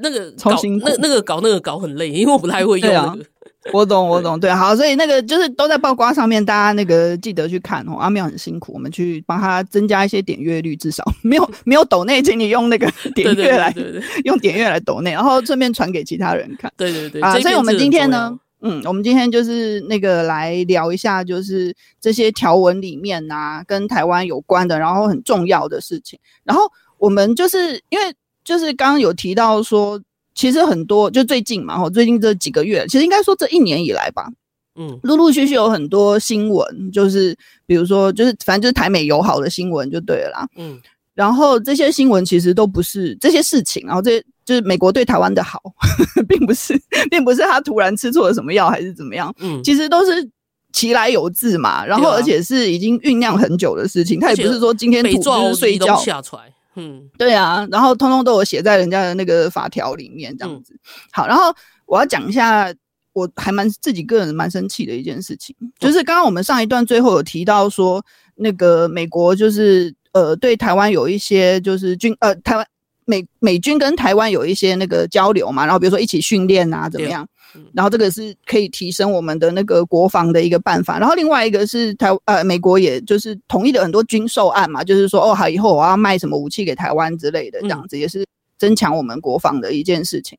那个搞那那个搞那个搞很累，因为我不太会用那个。我懂，我懂。对，好，所以那个就是都在曝光上面，大家那个记得去看哦。阿妙很辛苦，我们去帮他增加一些点阅率，至少没有没有抖内，请你用那个点阅来 用点阅来抖内，然后顺便传给其他人看。对对对。啊，所以我们今天呢。嗯，我们今天就是那个来聊一下，就是这些条文里面啊，跟台湾有关的，然后很重要的事情。然后我们就是因为就是刚刚有提到说，其实很多就最近嘛，哈，最近这几个月，其实应该说这一年以来吧，嗯，陆陆续续有很多新闻，就是比如说就是反正就是台美友好的新闻就对了啦，嗯，然后这些新闻其实都不是这些事情，然后这些。就是美国对台湾的好，并不是，并不是他突然吃错了什么药还是怎么样，嗯，其实都是其来有自嘛。然后，而且是已经酝酿很久的事情，他也不是说今天吐就是睡觉下出来，嗯，对啊，然后通通都有写在人家的那个法条里面，这样子。好，然后我要讲一下，我还蛮自己个人蛮生气的一件事情，就是刚刚我们上一段最后有提到说，那个美国就是呃对台湾有一些就是军呃台湾。美美军跟台湾有一些那个交流嘛，然后比如说一起训练啊，怎么样？然后这个是可以提升我们的那个国防的一个办法。然后另外一个是台呃美国也就是同意了很多军售案嘛，就是说哦好，以后我要卖什么武器给台湾之类的，这样子也是增强我们国防的一件事情。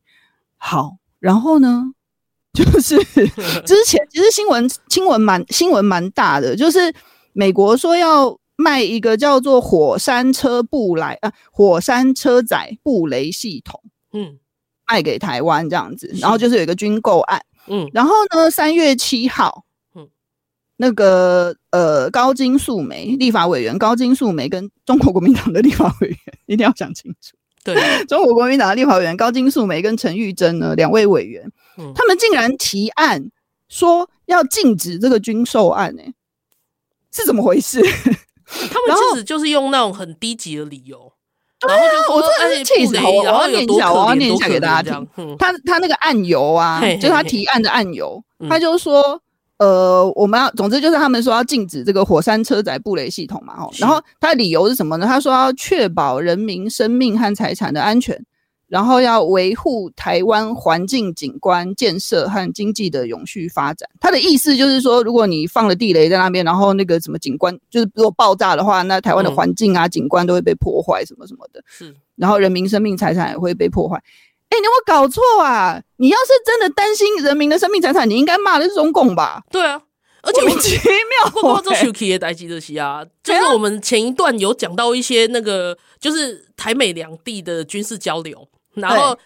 好，然后呢，就是 之前其实新闻新闻蛮新闻蛮大的，就是美国说要。卖一个叫做火山车布雷啊，火山车载布雷系统，嗯，卖给台湾这样子，然后就是有一个军购案，嗯，然后呢，三月七号，嗯，那个呃高金素梅立法委员高金素梅跟中国国民党的立法委员 一定要讲清楚，对，中国国民党的立法委员高金素梅跟陈玉珍呢两位委员，嗯，他们竟然提案说要禁止这个军售案，欸，哎，是怎么回事？他们其实就是用那种很低级的理由，然后就说：“我真的是气死我！”然后念一下，我要念一下给大家听。他他那个案由啊，就是他提案的案由，他就说：“呃，我们要，总之就是他们说要禁止这个火山车载布雷系统嘛。”然后他的理由是什么呢？他说要确保人民生命和财产的安全。然后要维护台湾环境景观建设和经济的永续发展。他的意思就是说，如果你放了地雷在那边，然后那个什么景观，就是如果爆炸的话，那台湾的环境啊、景观都会被破坏，什么什么的。是，然后人民生命财产也会被破坏。哎，你有没有搞错啊？你要是真的担心人民的生命财产，你应该骂的是中共吧？对啊，而且莫名其妙，不过这手机也待机的是啊，就是我们前一段有讲到一些那个，就是台美两地的军事交流。然后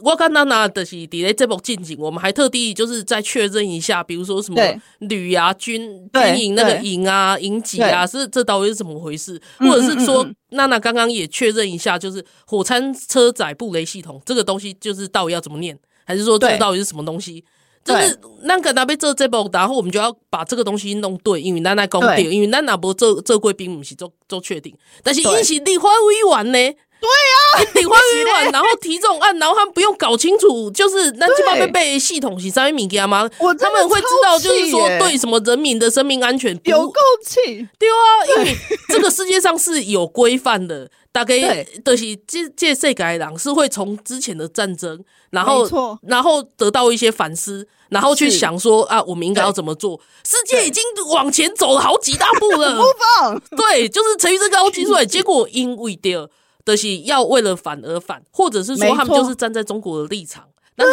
我看娜娜的是底咧这部进景，我们还特地就是再确认一下，比如说什么旅啊军军营那个营啊营级啊，是这到底是怎么回事？或者是说娜娜刚刚也确认一下，就是火餐车载布雷系统这个东西，就是到底要怎么念？还是说这到底是什么东西？就是那个那边做这部，然后我们就要把这个东西弄对，因为娜娜讲对，因为娜娜不做做贵宾，不是做做确定，但是引起立法委员呢？对呀、啊，顶花委员，然后提这种案，然后他们不用搞清楚，就是那鸡巴被背系统洗三米给他吗？他们会知道，就是说对什么人民的生命安全有够气，对啊，因为这个世界上是有规范的，大概都是这这世界人是会从之前的战争，然后然后得到一些反思，然后去想说啊，我们应该要怎么做？世界已经往前走了好几大步了，对，就是陈玉珍刚刚提出来，结果因为掉。就是要为了反而反，或者是说他们就是站在中国的立场，那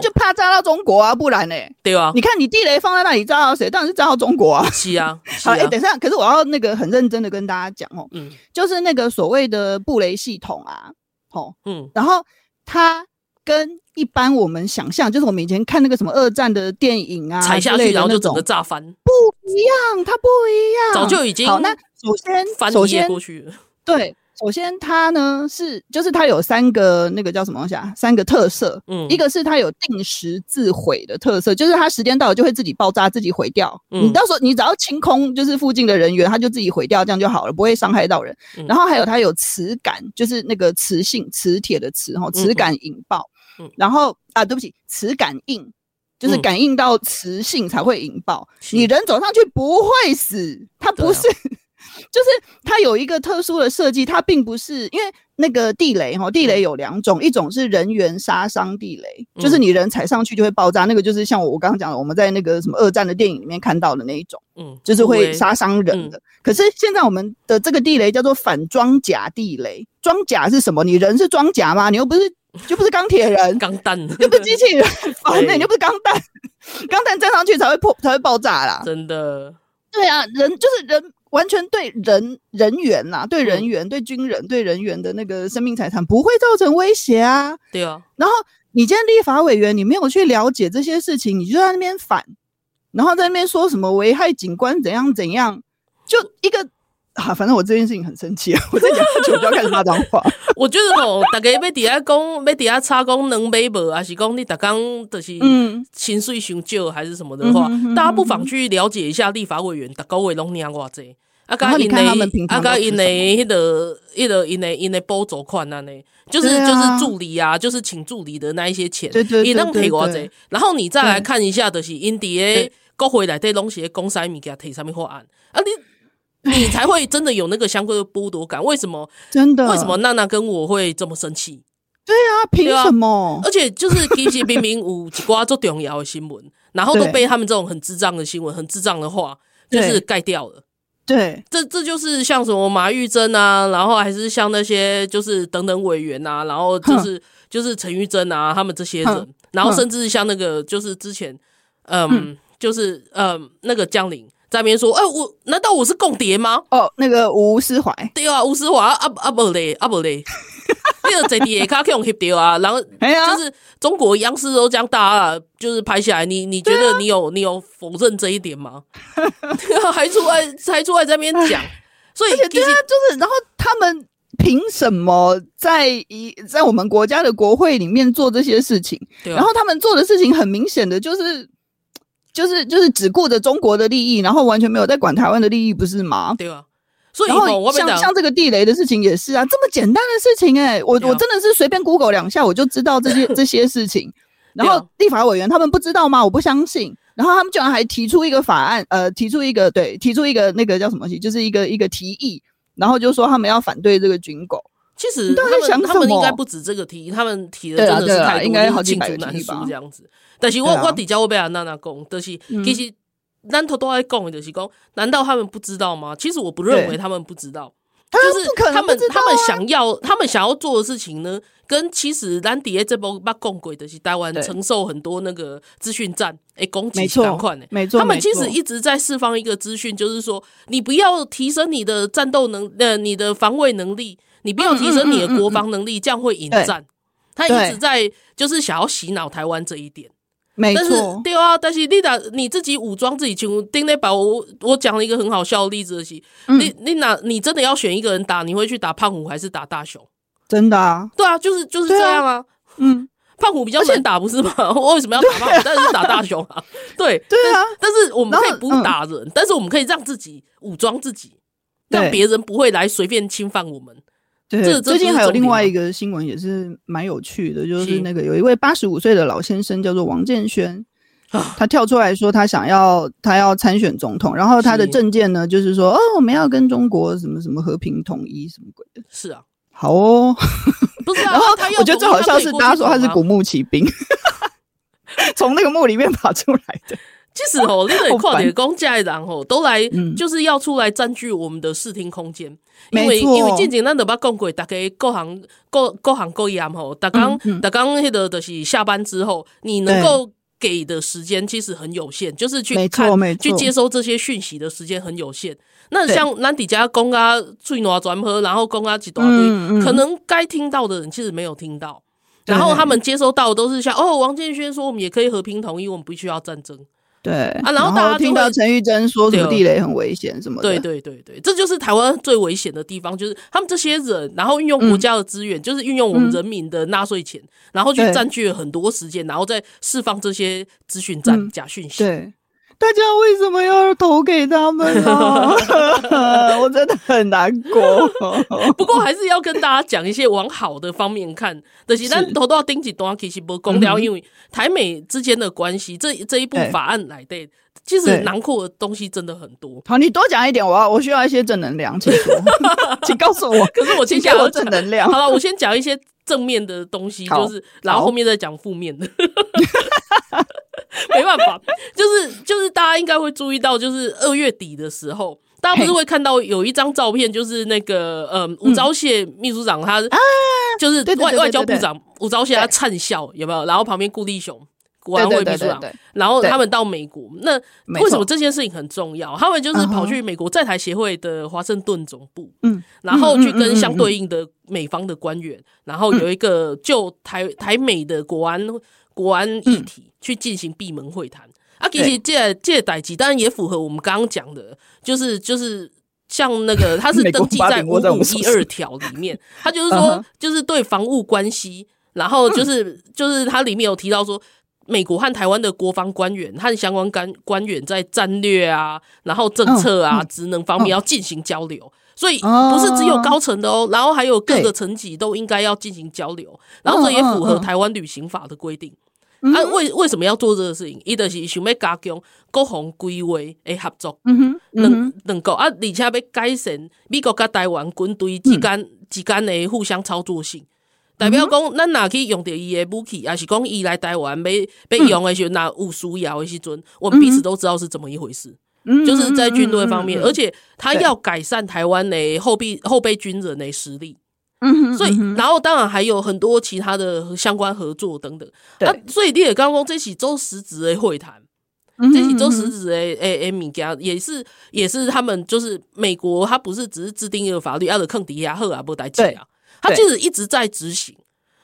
就怕炸到中国啊，不然呢？对啊，你看你地雷放在那里，炸到谁？当然是炸到中国啊。是啊，好，哎，等一下，可是我要那个很认真的跟大家讲哦，嗯，就是那个所谓的布雷系统啊，哦，嗯，然后它跟一般我们想象，就是我们以前看那个什么二战的电影啊，踩下去然后就整个炸翻，不一样，它不一样，早就已经好。那首先，翻首先过去了，对。首先，它呢是，就是它有三个那个叫什么东西啊？三个特色，嗯，一个是它有定时自毁的特色，就是它时间到了就会自己爆炸、自己毁掉。嗯，你到时候你只要清空，就是附近的人员，它就自己毁掉，这样就好了，不会伤害到人。嗯，然后还有它有磁感，就是那个磁性、磁铁的磁哈，磁感引爆。嗯，然后啊，对不起，磁感应，就是感应到磁性才会引爆。嗯，你人走上去不会死，它不是。就是它有一个特殊的设计，它并不是因为那个地雷哈，地雷有两种，一种是人员杀伤地雷，就是你人踩上去就会爆炸，那个就是像我我刚刚讲的，我们在那个什么二战的电影里面看到的那一种，嗯，就是会杀伤人的。可是现在我们的这个地雷叫做反装甲地雷，装甲是什么？你人是装甲吗？你又不是，就不是钢铁人，钢弹，又不是机器人，那你又不是钢弹，钢弹站上去才会破，才会爆炸啦。真的，对啊，人就是人。完全对人人员呐、啊，对人员、嗯、对军人、对人员的那个生命财产不会造成威胁啊。对啊。然后你今天立法委员，你没有去了解这些事情，你就在那边反，然后在那边说什么危害警官怎样怎样，就一个啊，反正我这件事情很生气 啊，我在讲就不要开始骂脏话。我觉得吼，大家要底下讲，要底下插讲能买无，还是讲你大刚就是嗯，薪水上少还是什么的话，嗯、大家不妨去了解一下立法委员，大高位拢领偌济。啊，刚因为啊，刚因为迄个、迄个、因为因为补助款啊，呢，就是就是助理啊，就是请助理的那一些钱，也能赔我这。然后你再来看一下，就是因地诶国会内底拢是公司物件提上面法案啊，你你才会真的有那个相关的剥夺感。为什么？真的？为什么娜娜跟我会这么生气？对啊，凭什么？而且就是其实明明有一挂做重要的新闻，然后都被他们这种很智障的新闻、很智障的话，就是盖掉了。对，这这就是像什么马玉珍啊，然后还是像那些就是等等委员啊，然后就是就是陈玉珍啊，他们这些人，然后甚至像那个就是之前，嗯，就是嗯那个江玲在那边说，哎，我难道我是共谍吗？哦，那个吴思怀，对啊，吴思怀啊啊不嘞啊不嘞。那个在底下可以用翕掉啊，然后就是中国央视都这样大啊，就是拍下来。你你觉得你有你有否认这一点吗？还出来还出来在那边讲，所以对啊，就是然后他们凭什么在一在我们国家的国会里面做这些事情？然后他们做的事情很明显的就是就是就是只顾着中国的利益，然后完全没有在管台湾的利益，不是吗？对啊。所以然后像像这个地雷的事情也是啊，这么简单的事情哎、欸，我我真的是随便 Google 两下我就知道这些 这些事情。然后立法委员他们不知道吗？我不相信。然后他们居然还提出一个法案，呃，提出一个对，提出一个那个叫什么就是一个一个提议，然后就说他们要反对这个军狗。其实他们他们应该不止这个提议，他们提的真的是太多，应该好几百个吧这样子。但是我我底下我被阿娜娜讲，就是其实。难头都在供的是讲，难道他们不知道吗？其实我不认为他们不知道，就是他们他们想要他们想要做的事情呢，跟其实兰迪这波把共轨的是台湾承受很多那个资讯战诶攻击情况呢，没错，他们其实一直在释放一个资讯，就是说你不要提升你的战斗能呃你的防卫能力，你不要提升你的国防能力，这样会引战。他一直在就是想要洗脑台湾这一点。没错，但是对啊，但是你打你自己武装自己，就丁内把，我我讲了一个很好笑的例子是，嗯、你你哪你真的要选一个人打，你会去打胖虎还是打大雄？真的啊？对啊，就是就是这样啊。啊嗯，胖虎比较难打不是吗？我为什么要打胖虎？啊、但是打大雄啊？对对啊但，但是我们可以不打人，嗯、但是我们可以让自己武装自己，让别人不会来随便侵犯我们。对，最近还有另外一个新闻也是蛮有趣的，就是那个有一位八十五岁的老先生叫做王建轩，他跳出来说他想要他要参选总统，然后他的政见呢就是说哦，我们要跟中国什么什么和平统一什么鬼的。是啊，好哦，不是啊，然后我觉得最好笑是大家说他是古墓奇兵，从那个墓里面爬出来的。其实哦，那个跨点公家的人吼都来，就是要出来占据我们的视听空间，因为因为渐渐咱都把讲过，大家各行各各行各业吼，大刚大刚那个就是下班之后，你能够给的时间其实很有限，就是去看去接收这些讯息的时间很有限。那像南底下公啊，最暖转喝，然后公啊几多堆，可能该听到的人其实没有听到，然后他们接收到的都是像哦，王建轩说我们也可以和平统一，我们不需要战争。对。啊，然后大家听到陈玉珍说什么地雷很危险什么的，对对对对，这就是台湾最危险的地方，就是他们这些人，然后运用国家的资源，嗯、就是运用我们人民的纳税钱，嗯、然后去占据了很多时间，然后再释放这些资讯战、嗯、假讯息。对。大家为什么要投给他们呢？我真的很难过。不过还是要跟大家讲一些往好的方面看。就是咱头都要顶几段，其实不公掉，因为台美之间的关系，这这一部法案来的，其实囊括的东西真的很多。好，你多讲一点，我要我需要一些正能量，请说，请告诉我。可是我先讲正能量。好了，我先讲一些正面的东西，就是然后后面再讲负面的。没办法，就是就是大家应该会注意到，就是二月底的时候，大家不是会看到有一张照片，就是那个呃吴钊燮秘书长他就是外外交部长吴钊燮他灿笑有没有？然后旁边顾立雄国安会秘书长，然后他们到美国，那为什么这件事情很重要？他们就是跑去美国在台协会的华盛顿总部，嗯，然后去跟相对应的美方的官员，然后有一个就台台美的国安。国安议题去进行闭门会谈、嗯、啊，其实这这代际当然也符合我们刚刚讲的，就是就是像那个他是 登记在五五一二条里面，他就是说就是对防务关系，然后就是就是他里面有提到说，美国和台湾的国防官员和相关官官员在战略啊，然后政策啊、职能方面要进行交流，所以不是只有高层的哦，然后还有各个层级都应该要进行交流，然后这也符合台湾旅行法的规定。啊，为为什么要做这个事情？伊就是想要加强各方规划的合作，能能够啊，而且要改善美国甲台湾军队之间、嗯、之间的互相操作性。代表讲，咱若去用着伊的武器，还是讲伊来台湾被被用的时候，那有需要的时阵，我们彼此都知道是怎么一回事。嗯，就是在军队方面，而且他要改善台湾的后备后备军人的实力。嗯，所以，然后当然还有很多其他的相关合作等等。对，所以你也刚刚这起周十子的会谈，这起周十子的诶诶物件也是也是他们就是美国，他不是只是制定一个法律，要的坑底下喝啊不带劲啊，他就是一直在执行。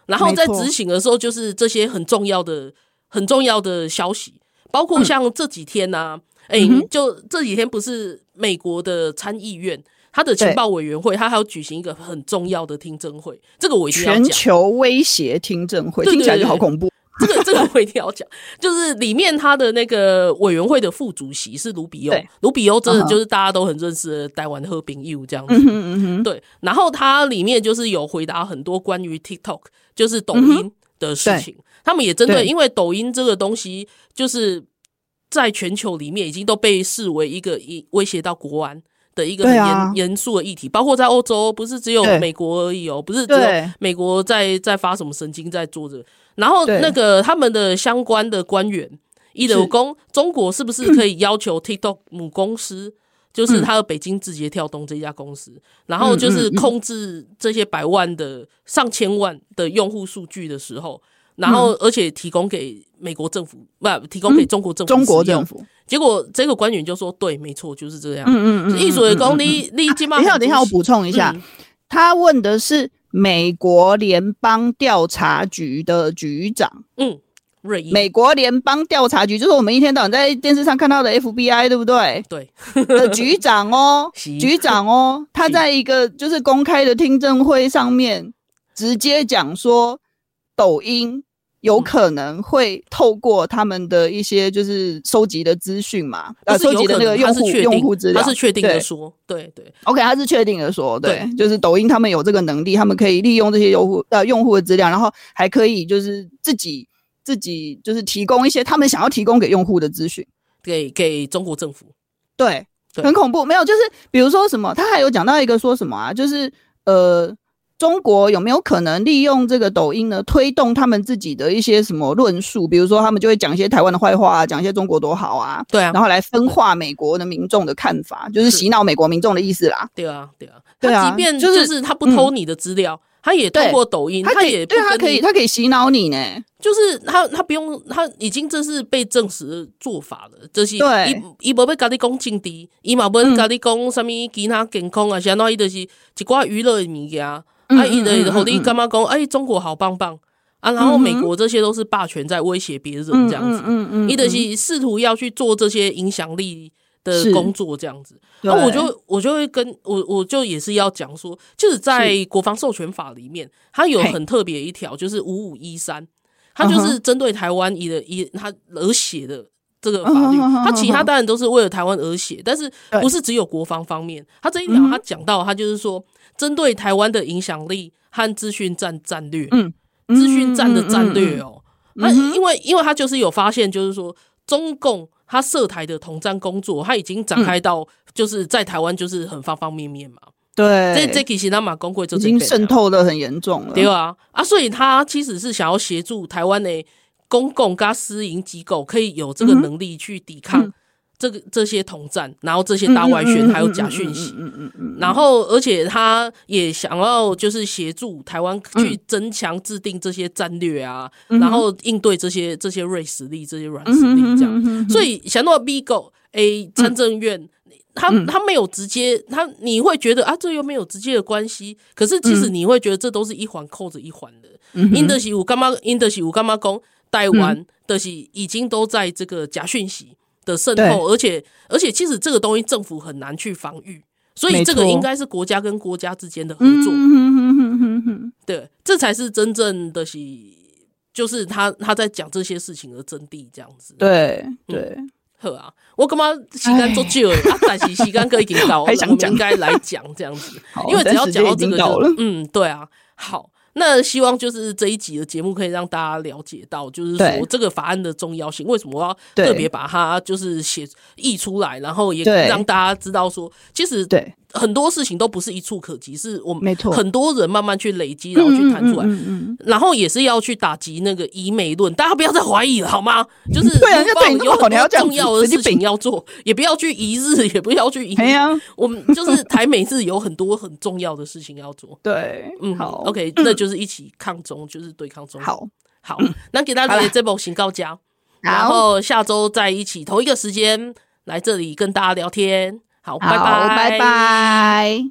然后在执行的时候，就是这些很重要的很重要的消息，包括像这几天呐，诶，就这几天不是美国的参议院。他的情报委员会，他还要举行一个很重要的听证会，这个我一定要讲。全球威胁听证会听起来就好恐怖。这个这个我一定要讲，就是里面他的那个委员会的副主席是卢比欧，卢比欧真的就是大家都很认识的台湾和平 you 这样子。对。然后他里面就是有回答很多关于 TikTok，就是抖音的事情。他们也针对，因为抖音这个东西，就是在全球里面已经都被视为一个一威胁到国安。的一个很严严肃的议题，包括在欧洲，不是只有美国而已哦，不是只有美国在在发什么神经在做着。然后那个他们的相关的官员，伊德公，中国是不是可以要求 TikTok 母公司，就是他的北京字节跳动这家公司，然后就是控制这些百万的上千万的用户数据的时候，然后而且提供给美国政府，不提供给中国政府，中国政府。结果这个官员就说：“对，没错，就是这样。”嗯嗯嗯，艺术的功力，你你等一下，等一下，我补充一下，他问的是美国联邦调查局的局长。嗯，瑞。美国联邦调查局就是我们一天到晚在电视上看到的 FBI，对不对？对。的局长哦，局长哦，他在一个就是公开的听证会上面直接讲说，抖音。有可能会透过他们的一些就是收集的资讯嘛，呃，收集的那个用户用户资料，他是确定的说，对对，对，OK，他是确定的说，对，对，就是抖音他们有这个能力，他们可以利用这些用户呃用户的资料，然后还可以就是自己自己就是提供一些他们想要提供给用户的资讯，给给中国政府，对，对，很恐怖，没有，就是比如说什么，他还有讲到一个说什么啊，就是呃。中国有没有可能利用这个抖音呢，推动他们自己的一些什么论述？比如说，他们就会讲一些台湾的坏话啊，讲一些中国多好啊，对啊，然后来分化美国的民众的看法，就是洗脑美国民众的意思啦。对啊，对啊，对啊。他即便就是他不偷你的资料，嗯、他也通过抖音，他也对他可以，他可以洗脑你呢。就是他，他不用，他已经这是被证实的做法了。就是对，伊伊无要跟你讲政治，伊嘛无要跟你讲什么其他健康啊，相当于就是一寡娱乐的物件。啊，伊的后你干嘛讲？哎，中国好棒棒。啊！然后美国这些都是霸权在威胁别人这样子，嗯嗯，伊的是试图要去做这些影响力的工作这样子。那我就我就会跟我我就也是要讲说，就是在国防授权法里面，它有很特别一条，就是五五一三，它就是针对台湾以的以它而写的这个法律。它其他当然都是为了台湾而写，但是不是只有国防方面。他这一条他讲到，他就是说。针对台湾的影响力和资讯战战略，嗯，资讯战的战略哦，那、因为因为他就是有发现，就是说中共他涉台的统战工作，他已经展开到就是在台湾就是很方方面面嘛，对，这这其实他马公会就已经渗透的很严重了，对啊，啊，所以他其实是想要协助台湾的公共跟私营机构可以有这个能力去抵抗。嗯这个这些统战，然后这些大外宣，还有假讯息，然后而且他也想要就是协助台湾去增强制定这些战略啊，然后应对这些这些锐实力、这些软实力这样。所以想到 Bigo A 参政院，他他没有直接，他你会觉得啊，这又没有直接的关系。可是其实你会觉得这都是一环扣着一环的。因的是我干嘛？因的是我干嘛讲？台湾的是已经都在这个假讯息。的渗透，而且而且，其实这个东西政府很难去防御，所以这个应该是国家跟国家之间的合作。对，这才是真正的是，就是他他在讲这些事情的真谛，这样子。对对，好啊，我干嘛时间做久了啊？但是时间哥已经到了，我们应该来讲这样子，因为只要讲到这个就，嗯，对啊，好。那希望就是这一集的节目可以让大家了解到，就是说这个法案的重要性。为什么我要特别把它就是写译出来，然后也让大家知道说，其实对。很多事情都不是一触可及，是我们很多人慢慢去累积，然后去谈出来，然后也是要去打击那个疑美论。大家不要再怀疑了，好吗？就是对啊，有很多重要的事情要做，也不要去一日，也不要去疑。我们就是台美日有很多很重要的事情要做。对，嗯，好，OK，那就是一起抗中，就是对抗中。好，好，那给大家这波行告家，然后下周再一起同一个时间来这里跟大家聊天。好，拜拜，拜拜。